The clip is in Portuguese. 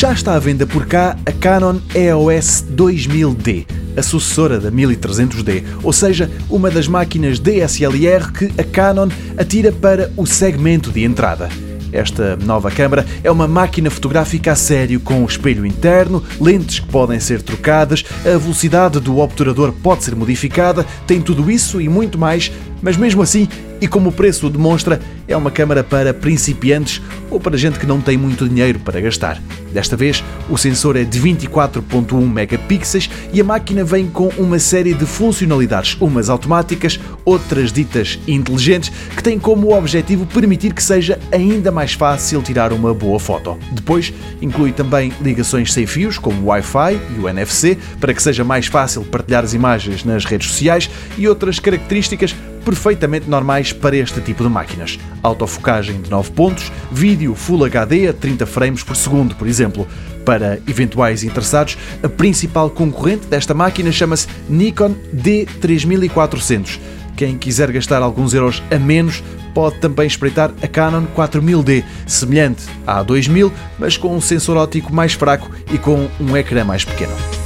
Já está à venda por cá a Canon EOS 2000D, a sucessora da 1300D, ou seja, uma das máquinas DSLR que a Canon atira para o segmento de entrada. Esta nova câmara é uma máquina fotográfica a sério com espelho interno, lentes que podem ser trocadas, a velocidade do obturador pode ser modificada, tem tudo isso e muito mais, mas mesmo assim, e como o preço o demonstra, é uma câmara para principiantes ou para gente que não tem muito dinheiro para gastar. Desta vez, o sensor é de 24.1 megapixels e a máquina vem com uma série de funcionalidades, umas automáticas, outras ditas inteligentes, que têm como objetivo permitir que seja ainda mais fácil tirar uma boa foto. Depois, inclui também ligações sem fios, como o Wi-Fi e o NFC, para que seja mais fácil partilhar as imagens nas redes sociais e outras características perfeitamente normais para este tipo de máquinas. Autofocagem de 9 pontos, vídeo Full HD a 30 frames por segundo, por exemplo. Para eventuais interessados, a principal concorrente desta máquina chama-se Nikon D3400. Quem quiser gastar alguns euros a menos pode também espreitar a Canon 4000D, semelhante à 2000, mas com um sensor óptico mais fraco e com um ecrã mais pequeno.